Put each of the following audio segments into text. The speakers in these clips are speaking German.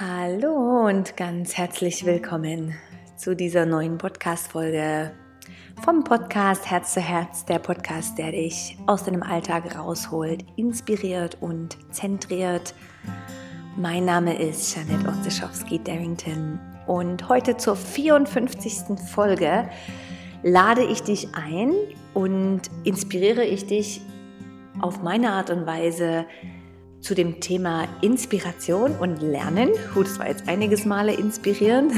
Hallo und ganz herzlich willkommen zu dieser neuen Podcast-Folge vom Podcast Herz zu Herz, der Podcast, der dich aus deinem Alltag rausholt, inspiriert und zentriert. Mein Name ist Janette Osteschowski-Darrington und heute zur 54. Folge lade ich dich ein und inspiriere ich dich auf meine Art und Weise, zu dem Thema Inspiration und Lernen. Gut, das war jetzt einiges Male inspirierend.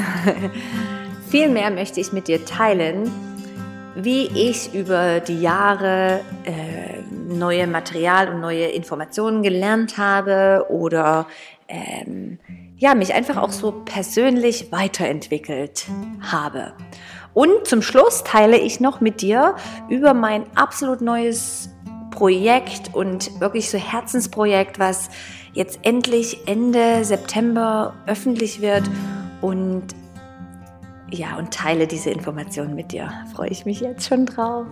Vielmehr möchte ich mit dir teilen, wie ich über die Jahre äh, neue Material und neue Informationen gelernt habe oder ähm, ja, mich einfach auch so persönlich weiterentwickelt habe. Und zum Schluss teile ich noch mit dir über mein absolut neues Projekt und wirklich so Herzensprojekt, was jetzt endlich Ende September öffentlich wird und ja, und teile diese Informationen mit dir. Freue ich mich jetzt schon drauf.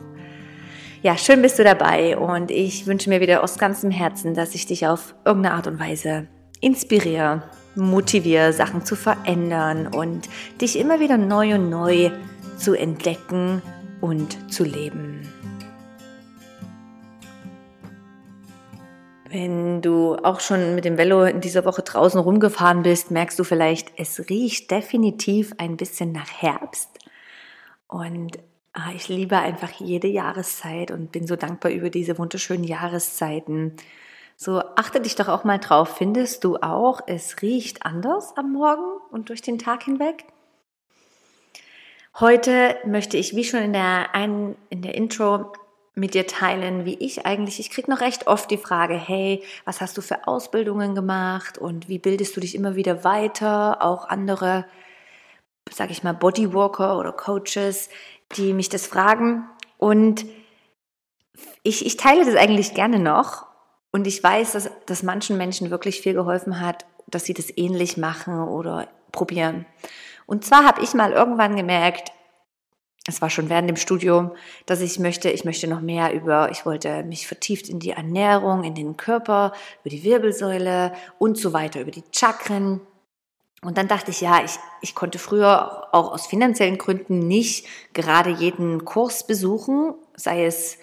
Ja, schön bist du dabei und ich wünsche mir wieder aus ganzem Herzen, dass ich dich auf irgendeine Art und Weise inspiriere, motiviere, Sachen zu verändern und dich immer wieder neu und neu zu entdecken und zu leben. Wenn du auch schon mit dem Velo in dieser Woche draußen rumgefahren bist, merkst du vielleicht, es riecht definitiv ein bisschen nach Herbst. Und ah, ich liebe einfach jede Jahreszeit und bin so dankbar über diese wunderschönen Jahreszeiten. So achte dich doch auch mal drauf. Findest du auch, es riecht anders am Morgen und durch den Tag hinweg? Heute möchte ich, wie schon in der, in der Intro mit dir teilen, wie ich eigentlich, ich kriege noch recht oft die Frage, hey, was hast du für Ausbildungen gemacht und wie bildest du dich immer wieder weiter? Auch andere, sage ich mal, Bodywalker oder Coaches, die mich das fragen. Und ich, ich teile das eigentlich gerne noch. Und ich weiß, dass das manchen Menschen wirklich viel geholfen hat, dass sie das ähnlich machen oder probieren. Und zwar habe ich mal irgendwann gemerkt, es war schon während dem Studium, dass ich möchte, ich möchte noch mehr über, ich wollte mich vertieft in die Ernährung, in den Körper, über die Wirbelsäule und so weiter, über die Chakren. Und dann dachte ich, ja, ich, ich konnte früher auch aus finanziellen Gründen nicht gerade jeden Kurs besuchen, sei es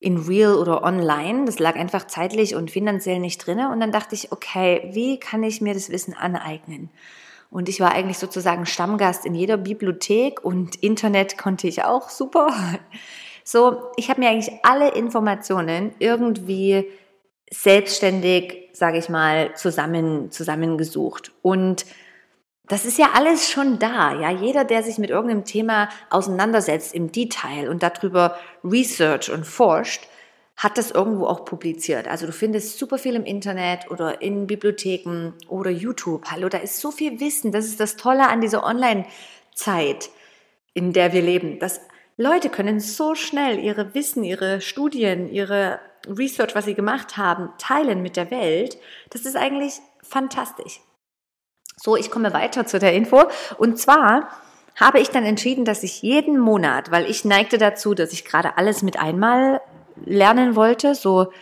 in real oder online. Das lag einfach zeitlich und finanziell nicht drinne. Und dann dachte ich, okay, wie kann ich mir das Wissen aneignen? Und ich war eigentlich sozusagen Stammgast in jeder Bibliothek und Internet konnte ich auch super. So, ich habe mir eigentlich alle Informationen irgendwie selbstständig, sage ich mal, zusammen zusammengesucht und das ist ja alles schon da, ja. Jeder, der sich mit irgendeinem Thema auseinandersetzt im Detail und darüber research und forscht, hat das irgendwo auch publiziert. Also du findest super viel im Internet oder in Bibliotheken oder YouTube. Hallo, da ist so viel Wissen. Das ist das Tolle an dieser Online-Zeit, in der wir leben. Dass Leute können so schnell ihre Wissen, ihre Studien, ihre Research, was sie gemacht haben, teilen mit der Welt. Das ist eigentlich fantastisch. So, ich komme weiter zu der Info. Und zwar habe ich dann entschieden, dass ich jeden Monat, weil ich neigte dazu, dass ich gerade alles mit einmal lernen wollte. So,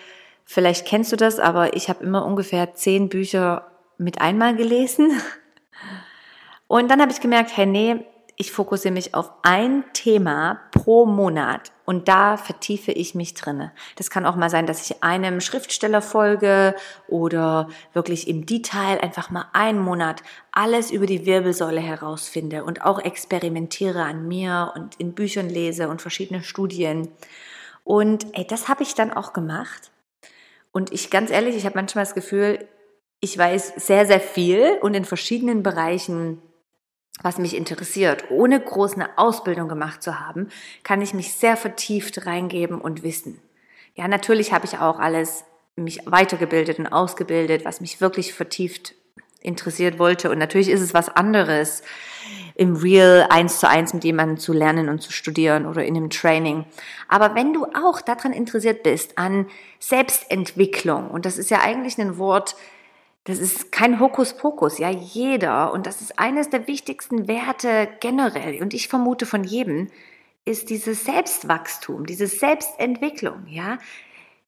vielleicht kennst du das, aber ich habe immer ungefähr zehn Bücher mit einmal gelesen. Und dann habe ich gemerkt, hey, nee, ich fokussiere mich auf ein Thema pro Monat und da vertiefe ich mich drinne. Das kann auch mal sein, dass ich einem Schriftsteller folge oder wirklich im Detail einfach mal einen Monat alles über die Wirbelsäule herausfinde und auch experimentiere an mir und in Büchern lese und verschiedene Studien. Und ey, das habe ich dann auch gemacht. Und ich ganz ehrlich, ich habe manchmal das Gefühl, ich weiß sehr, sehr viel und in verschiedenen Bereichen, was mich interessiert. Ohne groß eine Ausbildung gemacht zu haben, kann ich mich sehr vertieft reingeben und wissen. Ja, natürlich habe ich auch alles mich weitergebildet und ausgebildet, was mich wirklich vertieft interessiert wollte. Und natürlich ist es was anderes, im Real eins zu eins mit jemandem zu lernen und zu studieren oder in einem Training. Aber wenn du auch daran interessiert bist, an Selbstentwicklung, und das ist ja eigentlich ein Wort, das ist kein Hokuspokus, ja, jeder, und das ist eines der wichtigsten Werte generell, und ich vermute von jedem, ist dieses Selbstwachstum, diese Selbstentwicklung, ja.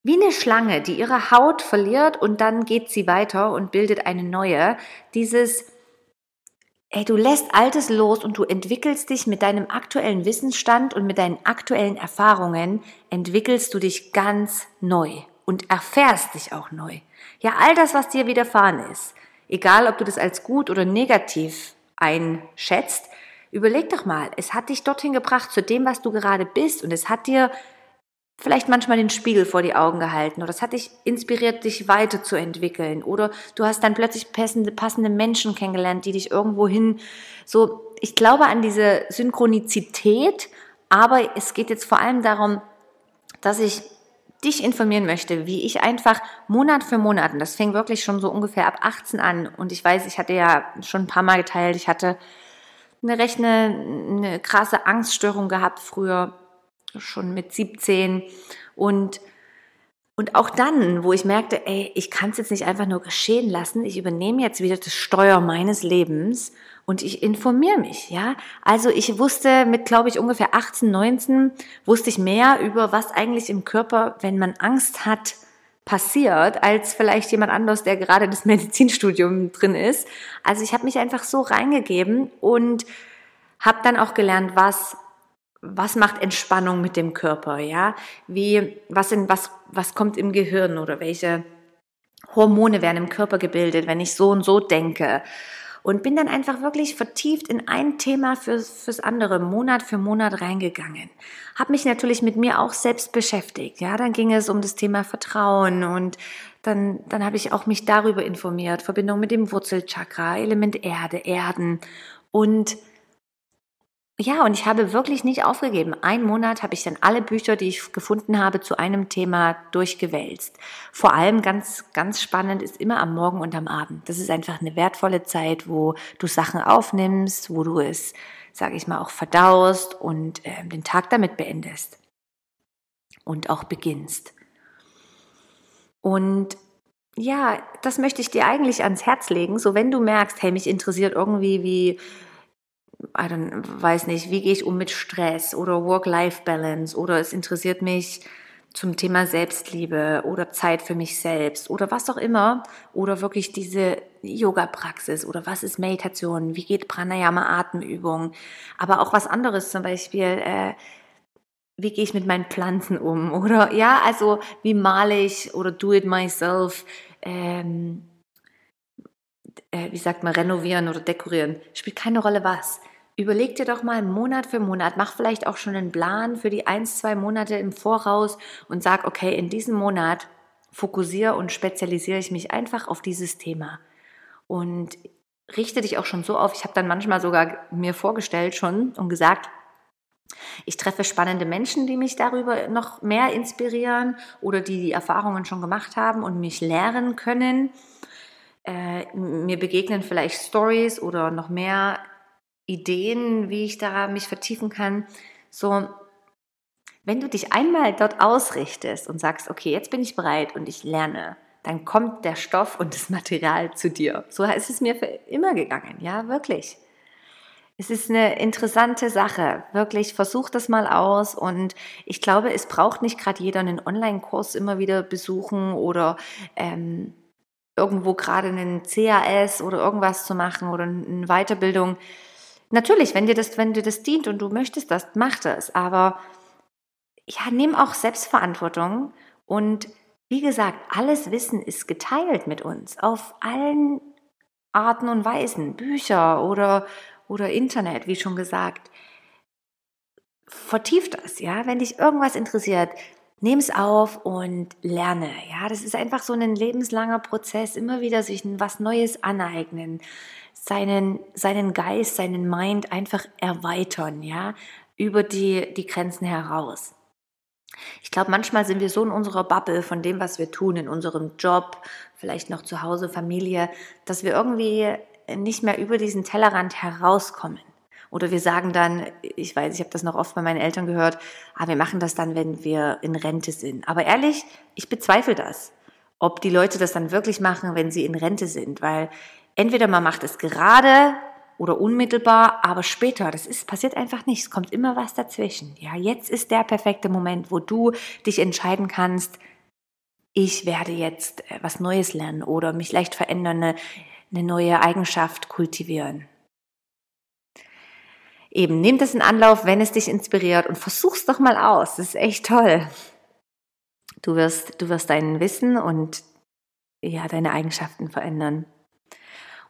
Wie eine Schlange, die ihre Haut verliert und dann geht sie weiter und bildet eine neue. Dieses ey, du lässt Altes los und du entwickelst dich mit deinem aktuellen Wissensstand und mit deinen aktuellen Erfahrungen, entwickelst du dich ganz neu und erfährst dich auch neu. Ja, all das, was dir widerfahren ist, egal ob du das als gut oder negativ einschätzt, überleg doch mal, es hat dich dorthin gebracht zu dem, was du gerade bist und es hat dir vielleicht manchmal den Spiegel vor die Augen gehalten oder es hat dich inspiriert, dich weiterzuentwickeln oder du hast dann plötzlich passende, passende Menschen kennengelernt, die dich irgendwo hin so, ich glaube an diese Synchronizität, aber es geht jetzt vor allem darum, dass ich dich informieren möchte, wie ich einfach Monat für Monat, und das fing wirklich schon so ungefähr ab 18 an und ich weiß, ich hatte ja schon ein paar Mal geteilt, ich hatte eine recht eine, eine krasse Angststörung gehabt früher, schon mit 17 und und auch dann, wo ich merkte, ey, ich kann es jetzt nicht einfach nur geschehen lassen, ich übernehme jetzt wieder das Steuer meines Lebens und ich informiere mich, ja. Also ich wusste mit, glaube ich, ungefähr 18, 19, wusste ich mehr über was eigentlich im Körper, wenn man Angst hat, passiert, als vielleicht jemand anderes, der gerade das Medizinstudium drin ist. Also ich habe mich einfach so reingegeben und habe dann auch gelernt, was was macht Entspannung mit dem Körper, ja? Wie, was, in, was, was kommt im Gehirn oder welche Hormone werden im Körper gebildet, wenn ich so und so denke? Und bin dann einfach wirklich vertieft in ein Thema fürs, fürs andere, Monat für Monat reingegangen. Hab mich natürlich mit mir auch selbst beschäftigt, ja? Dann ging es um das Thema Vertrauen und dann, dann habe ich auch mich darüber informiert, Verbindung mit dem Wurzelchakra, Element Erde, Erden und ja, und ich habe wirklich nicht aufgegeben. Ein Monat habe ich dann alle Bücher, die ich gefunden habe, zu einem Thema durchgewälzt. Vor allem ganz, ganz spannend ist immer am Morgen und am Abend. Das ist einfach eine wertvolle Zeit, wo du Sachen aufnimmst, wo du es, sage ich mal, auch verdaust und äh, den Tag damit beendest und auch beginnst. Und ja, das möchte ich dir eigentlich ans Herz legen. So, wenn du merkst, hey, mich interessiert irgendwie, wie I don't, weiß nicht, wie gehe ich um mit Stress oder Work-Life-Balance oder es interessiert mich zum Thema Selbstliebe oder Zeit für mich selbst oder was auch immer oder wirklich diese Yoga-Praxis oder was ist Meditation, wie geht Pranayama, Atemübung, aber auch was anderes zum Beispiel, äh, wie gehe ich mit meinen Pflanzen um oder ja, also wie male ich oder do it myself, ähm, äh, wie sagt man, renovieren oder dekorieren, spielt keine Rolle was. Überleg dir doch mal Monat für Monat, mach vielleicht auch schon einen Plan für die ein, zwei Monate im Voraus und sag, okay, in diesem Monat fokussiere und spezialisiere ich mich einfach auf dieses Thema. Und richte dich auch schon so auf, ich habe dann manchmal sogar mir vorgestellt schon und gesagt, ich treffe spannende Menschen, die mich darüber noch mehr inspirieren oder die die Erfahrungen schon gemacht haben und mich lehren können. Äh, mir begegnen vielleicht Stories oder noch mehr Ideen, wie ich da mich vertiefen kann. So, wenn du dich einmal dort ausrichtest und sagst, okay, jetzt bin ich bereit und ich lerne, dann kommt der Stoff und das Material zu dir. So ist es mir für immer gegangen, ja, wirklich. Es ist eine interessante Sache. Wirklich, versuch das mal aus. Und ich glaube, es braucht nicht gerade jeder einen Online-Kurs immer wieder besuchen oder ähm, irgendwo gerade einen CAS oder irgendwas zu machen oder eine Weiterbildung. Natürlich, wenn dir das, wenn dir das dient und du möchtest das, mach das. Aber ja, nimm auch Selbstverantwortung und wie gesagt, alles Wissen ist geteilt mit uns auf allen Arten und Weisen, Bücher oder, oder Internet, wie schon gesagt. Vertieft das, ja. Wenn dich irgendwas interessiert, nimm es auf und lerne. Ja, das ist einfach so ein lebenslanger Prozess, immer wieder sich was Neues aneignen seinen, seinen Geist, seinen Mind einfach erweitern, ja, über die, die Grenzen heraus. Ich glaube, manchmal sind wir so in unserer Bubble von dem, was wir tun, in unserem Job, vielleicht noch zu Hause, Familie, dass wir irgendwie nicht mehr über diesen Tellerrand herauskommen. Oder wir sagen dann, ich weiß, ich habe das noch oft bei meinen Eltern gehört, ah, wir machen das dann, wenn wir in Rente sind. Aber ehrlich, ich bezweifle das, ob die Leute das dann wirklich machen, wenn sie in Rente sind, weil entweder man macht es gerade oder unmittelbar, aber später, das ist, passiert einfach nicht. Es kommt immer was dazwischen. Ja, jetzt ist der perfekte Moment, wo du dich entscheiden kannst, ich werde jetzt äh, was Neues lernen oder mich leicht verändern, eine, eine neue Eigenschaft kultivieren. eben nimm das in Anlauf, wenn es dich inspiriert und versuch's doch mal aus. Das ist echt toll. Du wirst, du wirst dein Wissen und ja, deine Eigenschaften verändern.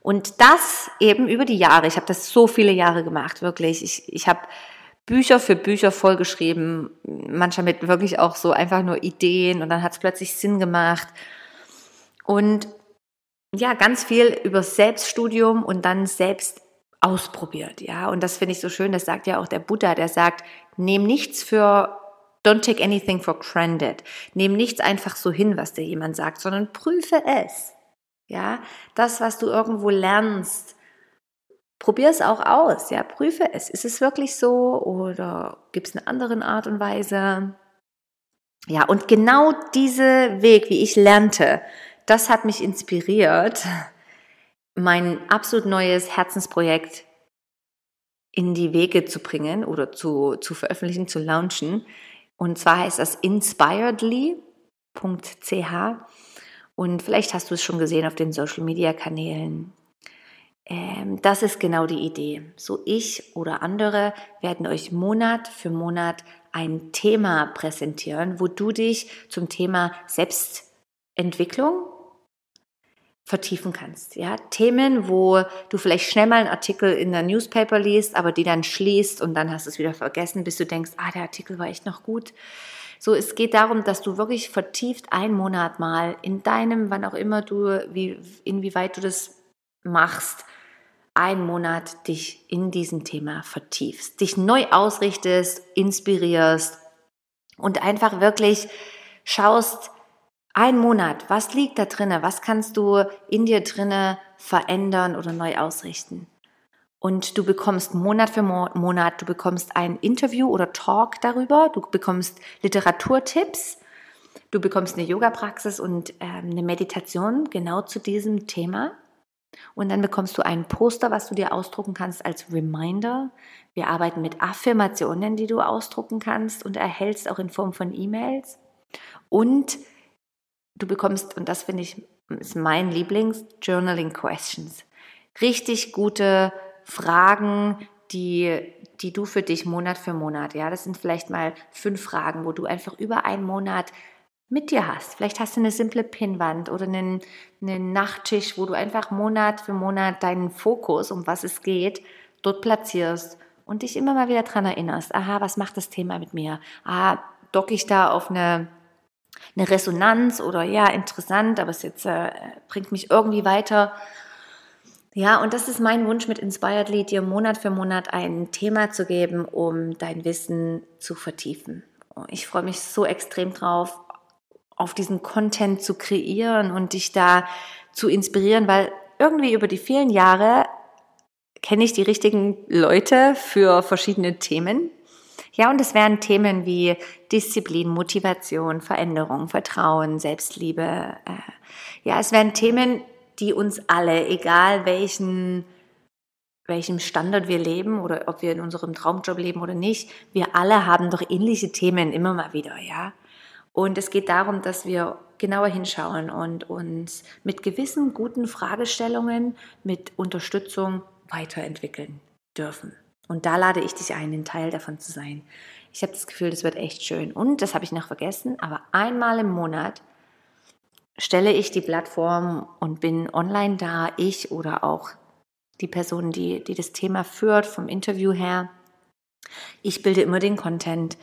Und das eben über die Jahre. Ich habe das so viele Jahre gemacht, wirklich. Ich, ich habe Bücher für Bücher vollgeschrieben, manchmal mit wirklich auch so einfach nur Ideen und dann hat es plötzlich Sinn gemacht. Und ja, ganz viel über Selbststudium und dann selbst ausprobiert, ja. Und das finde ich so schön, das sagt ja auch der Buddha, der sagt, nehm nichts für Don't take anything for granted. Nehm nichts einfach so hin, was dir jemand sagt, sondern prüfe es. Ja, das, was du irgendwo lernst, probier es auch aus. Ja, prüfe es. Ist es wirklich so oder gibt es eine andere Art und Weise? Ja, und genau diese Weg, wie ich lernte, das hat mich inspiriert, mein absolut neues Herzensprojekt in die Wege zu bringen oder zu, zu veröffentlichen, zu launchen. Und zwar heißt das inspiredly.ch. Und vielleicht hast du es schon gesehen auf den Social-Media-Kanälen. Ähm, das ist genau die Idee. So ich oder andere werden euch Monat für Monat ein Thema präsentieren, wo du dich zum Thema Selbstentwicklung vertiefen kannst. Ja, Themen, wo du vielleicht schnell mal einen Artikel in der Newspaper liest, aber die dann schließt und dann hast du es wieder vergessen, bis du denkst, ah, der Artikel war echt noch gut. So, es geht darum, dass du wirklich vertieft einen Monat mal in deinem, wann auch immer du, wie, inwieweit du das machst, einen Monat dich in diesem Thema vertiefst, dich neu ausrichtest, inspirierst und einfach wirklich schaust, ein Monat, was liegt da drinne? Was kannst du in dir drinne verändern oder neu ausrichten? Und du bekommst Monat für Monat, du bekommst ein Interview oder Talk darüber, du bekommst Literaturtipps, du bekommst eine Yoga-Praxis und äh, eine Meditation genau zu diesem Thema. Und dann bekommst du ein Poster, was du dir ausdrucken kannst als Reminder. Wir arbeiten mit Affirmationen, die du ausdrucken kannst und erhältst auch in Form von E-Mails. Und du bekommst, und das finde ich ist mein Lieblings, Journaling Questions. Richtig gute Fragen, die, die du für dich Monat für Monat, ja, das sind vielleicht mal fünf Fragen, wo du einfach über einen Monat mit dir hast. Vielleicht hast du eine simple Pinnwand oder einen, einen Nachttisch, wo du einfach Monat für Monat deinen Fokus, um was es geht, dort platzierst und dich immer mal wieder daran erinnerst. Aha, was macht das Thema mit mir? Ah, docke ich da auf eine eine Resonanz oder ja, interessant, aber es jetzt äh, bringt mich irgendwie weiter. Ja, und das ist mein Wunsch mit Inspiredly, dir Monat für Monat ein Thema zu geben, um dein Wissen zu vertiefen. Ich freue mich so extrem drauf, auf diesen Content zu kreieren und dich da zu inspirieren, weil irgendwie über die vielen Jahre kenne ich die richtigen Leute für verschiedene Themen ja, und es wären Themen wie Disziplin, Motivation, Veränderung, Vertrauen, Selbstliebe. Äh, ja, es wären Themen, die uns alle, egal welchen, welchem Standard wir leben oder ob wir in unserem Traumjob leben oder nicht, wir alle haben doch ähnliche Themen immer mal wieder, ja. Und es geht darum, dass wir genauer hinschauen und uns mit gewissen guten Fragestellungen, mit Unterstützung weiterentwickeln dürfen. Und da lade ich dich ein, ein Teil davon zu sein. Ich habe das Gefühl, das wird echt schön. Und, das habe ich noch vergessen, aber einmal im Monat stelle ich die Plattform und bin online da, ich oder auch die Person, die, die das Thema führt, vom Interview her. Ich bilde immer den Content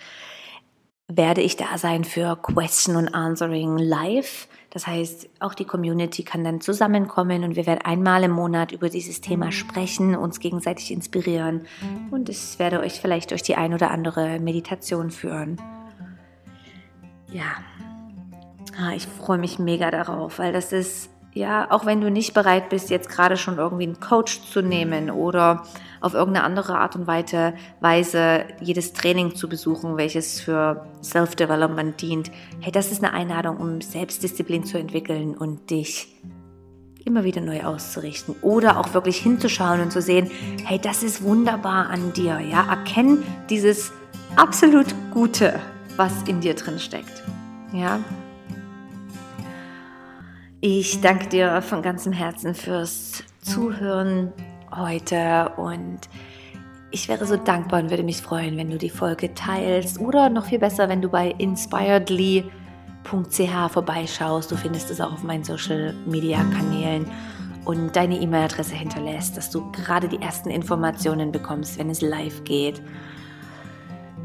werde ich da sein für Question und Answering live. Das heißt, auch die Community kann dann zusammenkommen und wir werden einmal im Monat über dieses Thema sprechen, uns gegenseitig inspirieren und ich werde euch vielleicht durch die ein oder andere Meditation führen. Ja, ah, ich freue mich mega darauf, weil das ist ja, auch wenn du nicht bereit bist, jetzt gerade schon irgendwie einen Coach zu nehmen oder auf irgendeine andere Art und Weise jedes Training zu besuchen, welches für Self-Development dient. Hey, das ist eine Einladung, um Selbstdisziplin zu entwickeln und dich immer wieder neu auszurichten oder auch wirklich hinzuschauen und zu sehen, hey, das ist wunderbar an dir, ja, erkenn dieses absolut Gute, was in dir drin steckt, ja, ich danke dir von ganzem Herzen fürs Zuhören heute und Ich wäre so dankbar und würde mich freuen, wenn du die Folge teilst oder noch viel besser, wenn du bei inspiredly.ch vorbeischaust. Du findest es auch auf meinen Social Media Kanälen und deine E-Mail-Adresse hinterlässt, dass du gerade die ersten Informationen bekommst, wenn es live geht.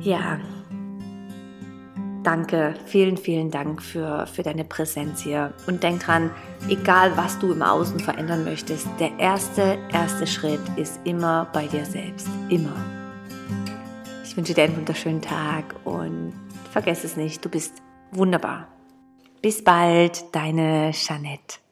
Ja, danke, vielen, vielen Dank für, für deine Präsenz hier. Und denk dran, egal was du im Außen verändern möchtest, der erste, erste Schritt ist immer bei dir selbst. Immer. Ich wünsche dir einen wunderschönen Tag und vergiss es nicht, du bist wunderbar. Bis bald, deine Jeanette.